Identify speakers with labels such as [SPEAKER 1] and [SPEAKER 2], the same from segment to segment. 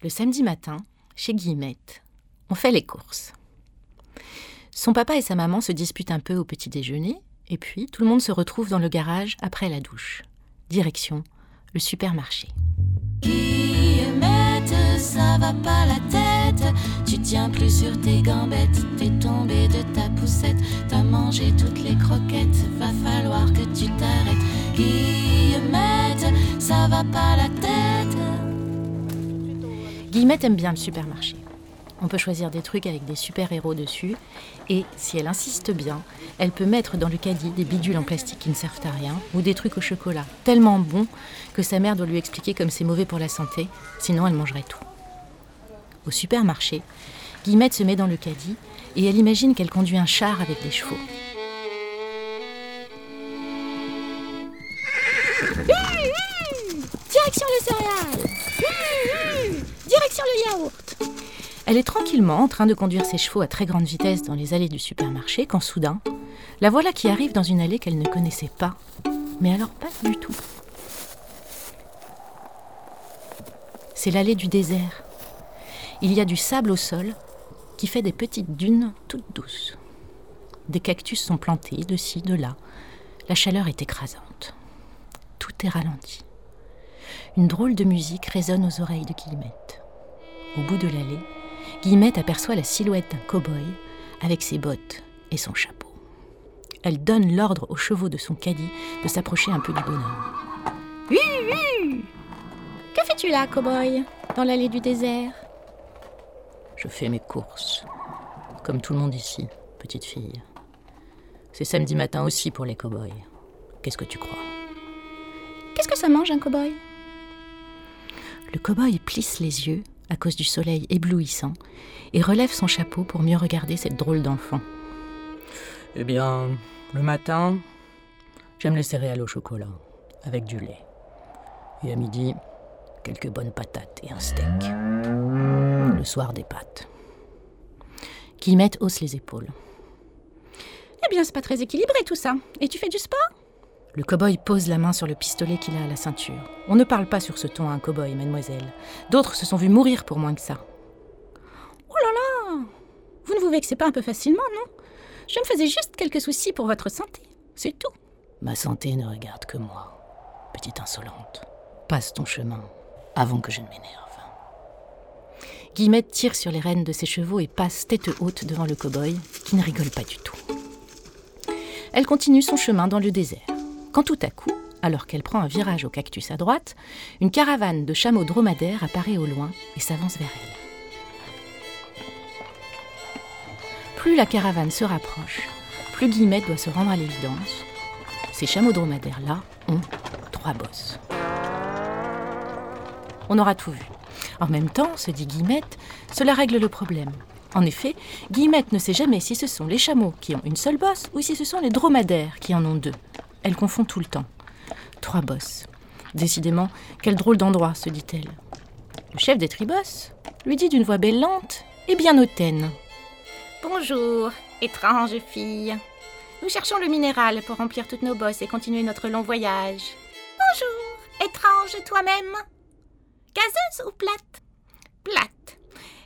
[SPEAKER 1] Le samedi matin, chez Guillemette, on fait les courses. Son papa et sa maman se disputent un peu au petit déjeuner, et puis tout le monde se retrouve dans le garage après la douche. Direction le supermarché.
[SPEAKER 2] Guillemette, ça va pas la tête. Tu tiens plus sur tes gambettes. T'es tombé de ta poussette. T'as mangé toutes les croquettes. Va falloir que tu t'arrêtes. Guillemette, ça va pas la tête.
[SPEAKER 1] Guillemette aime bien le supermarché. On peut choisir des trucs avec des super-héros dessus. Et si elle insiste bien, elle peut mettre dans le caddie des bidules en plastique qui ne servent à rien ou des trucs au chocolat tellement bons que sa mère doit lui expliquer comme c'est mauvais pour la santé, sinon elle mangerait tout. Au supermarché, Guillemette se met dans le caddie et elle imagine qu'elle conduit un char avec des chevaux.
[SPEAKER 3] Direction le céréales
[SPEAKER 1] Elle est tranquillement en train de conduire ses chevaux à très grande vitesse dans les allées du supermarché quand soudain, la voilà qui arrive dans une allée qu'elle ne connaissait pas. Mais alors pas du tout. C'est l'allée du désert. Il y a du sable au sol qui fait des petites dunes toutes douces. Des cactus sont plantés de ci, de là. La chaleur est écrasante. Tout est ralenti. Une drôle de musique résonne aux oreilles de Guillemette. Au bout de l'allée, Guillemette aperçoit la silhouette d'un cow-boy avec ses bottes et son chapeau. Elle donne l'ordre aux chevaux de son caddie de s'approcher un peu du bonhomme.
[SPEAKER 3] Oui, oui Que fais-tu là, cow-boy Dans l'allée du désert?
[SPEAKER 1] Je fais mes courses. Comme tout le monde ici, petite fille. C'est samedi matin aussi pour les cow-boys. Qu'est-ce que tu crois?
[SPEAKER 3] Qu'est-ce que ça mange, un cow-boy?
[SPEAKER 1] Le cow-boy plisse les yeux à cause du soleil éblouissant et relève son chapeau pour mieux regarder cette drôle d'enfant. Eh bien, le matin, j'aime les céréales au chocolat, avec du lait. Et à midi, quelques bonnes patates et un steak. Le soir, des pâtes. Guillemette hausse les épaules.
[SPEAKER 3] Eh bien, c'est pas très équilibré tout ça. Et tu fais du sport?
[SPEAKER 1] Le cow-boy pose la main sur le pistolet qu'il a à la ceinture. On ne parle pas sur ce ton à un cow-boy, mademoiselle. D'autres se sont vus mourir pour moins que ça.
[SPEAKER 3] Oh là là Vous ne vous vexez pas un peu facilement, non? Je me faisais juste quelques soucis pour votre santé. C'est tout.
[SPEAKER 1] Ma santé ne regarde que moi, petite insolente. Passe ton chemin avant que je ne m'énerve. Guillemette tire sur les rênes de ses chevaux et passe tête haute devant le cow-boy, qui ne rigole pas du tout. Elle continue son chemin dans le désert. Quand tout à coup, alors qu'elle prend un virage au cactus à droite, une caravane de chameaux dromadaires apparaît au loin et s'avance vers elle. Plus la caravane se rapproche, plus Guillemette doit se rendre à l'évidence. Ces chameaux dromadaires-là ont trois bosses. On aura tout vu. En même temps, se dit Guillemette, cela règle le problème. En effet, Guillemette ne sait jamais si ce sont les chameaux qui ont une seule bosse ou si ce sont les dromadaires qui en ont deux. Elle confond tout le temps. Trois bosses. Décidément, quel drôle d'endroit, se dit-elle. Le chef des tribosses lui dit d'une voix bellante et bien hautaine.
[SPEAKER 3] Bonjour, étrange fille. Nous cherchons le minéral pour remplir toutes nos bosses et continuer notre long voyage. Bonjour, étrange toi-même. Gazeuse ou plate? Plate.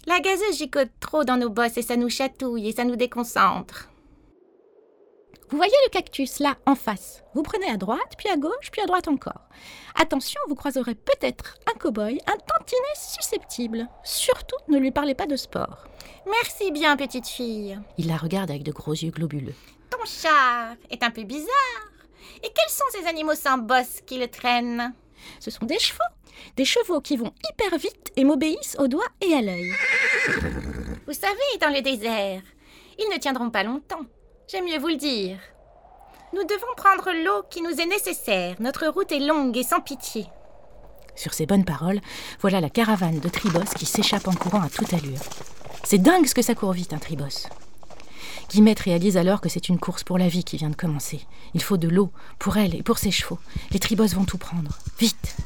[SPEAKER 3] La gazeuse gicote trop dans nos bosses et ça nous chatouille et ça nous déconcentre. Vous voyez le cactus là en face. Vous prenez à droite, puis à gauche, puis à droite encore. Attention, vous croiserez peut-être un cow-boy, un tantinet susceptible. Surtout, ne lui parlez pas de sport. Merci bien, petite fille.
[SPEAKER 1] Il la regarde avec de gros yeux globuleux.
[SPEAKER 3] Ton char est un peu bizarre. Et quels sont ces animaux sans bosse qui le traînent? Ce sont des chevaux. Des chevaux qui vont hyper vite et m'obéissent au doigt et à l'œil. Vous savez, dans le désert, ils ne tiendront pas longtemps. J'aime mieux vous le dire. Nous devons prendre l'eau qui nous est nécessaire. Notre route est longue et sans pitié.
[SPEAKER 1] Sur ces bonnes paroles, voilà la caravane de Tribos qui s'échappe en courant à toute allure. C'est dingue ce que ça court vite, un Tribos. Guillemette réalise alors que c'est une course pour la vie qui vient de commencer. Il faut de l'eau pour elle et pour ses chevaux. Les Tribos vont tout prendre. Vite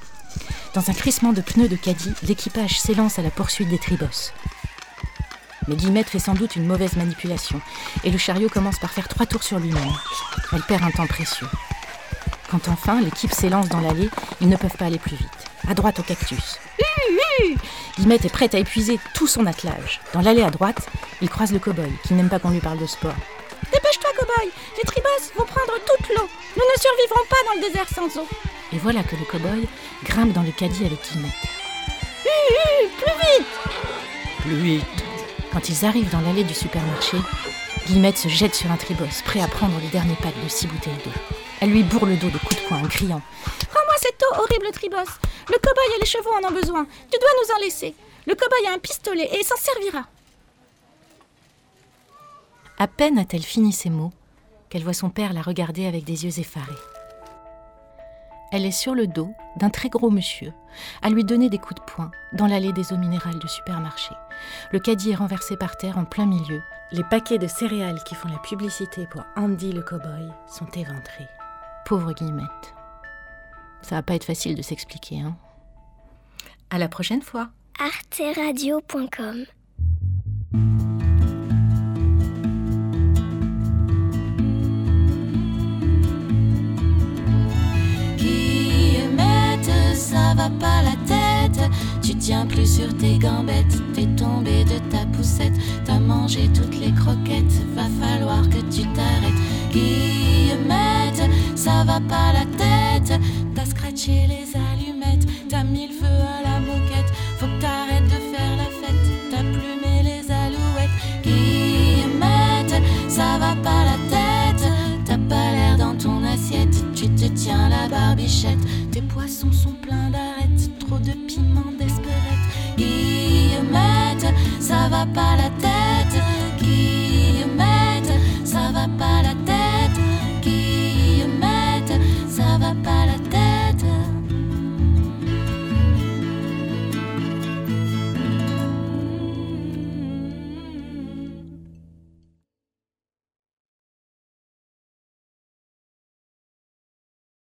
[SPEAKER 1] Dans un crissement de pneus de caddie, l'équipage s'élance à la poursuite des Tribos. Mais Guillemette fait sans doute une mauvaise manipulation, et le chariot commence par faire trois tours sur lui-même. Elle perd un temps précieux. Quand enfin l'équipe s'élance dans l'allée, ils ne peuvent pas aller plus vite. À droite au cactus. Guillemette est prête à épuiser tout son attelage. Dans l'allée à droite, il croise le cow-boy, qui n'aime pas qu'on lui parle de sport.
[SPEAKER 3] Dépêche-toi, cow-boy Les tribos vont prendre toute l'eau Nous ne survivrons pas dans le désert sans eau
[SPEAKER 1] Et voilà que le cow-boy grimpe dans le caddie avec Guillemette.
[SPEAKER 3] Plus vite
[SPEAKER 1] Plus vite Quand ils arrivent dans l'allée du supermarché, Guillemette se jette sur un tribos, prêt à prendre les derniers packs de six bouteilles d'eau. Elle lui bourre le dos de coups de poing en criant.
[SPEAKER 3] Rends-moi cette eau, horrible tribos. Le cow-boy et les chevaux en ont besoin. Tu dois nous en laisser. Le cow-boy a un pistolet et il s'en servira.
[SPEAKER 1] À peine a-t-elle fini ces mots qu'elle voit son père la regarder avec des yeux effarés. Elle est sur le dos d'un très gros monsieur, à lui donner des coups de poing dans l'allée des eaux minérales du supermarché. Le caddie est renversé par terre en plein milieu. Les paquets de céréales qui font la publicité pour Andy le cowboy sont éventrés. Pauvre Guillemette. Ça va pas être facile de s'expliquer, hein. À la prochaine fois.
[SPEAKER 4] arteradio.com
[SPEAKER 2] sur tes gambettes. T'es tombé de ta poussette. T'as mangé toutes les croquettes. Va falloir que tu t'arrêtes. Guillemette, ça va pas la tête. T'as scratché les allumettes. T'as mis le feu à la moquette. Faut que t'arrêtes de faire la fête. T'as plumé les alouettes. Guillemette, ça va pas la tête. T'as pas l'air dans ton assiette. Tu te tiens la barbichette. Tes poissons sont pleins d'arêtes. Trop de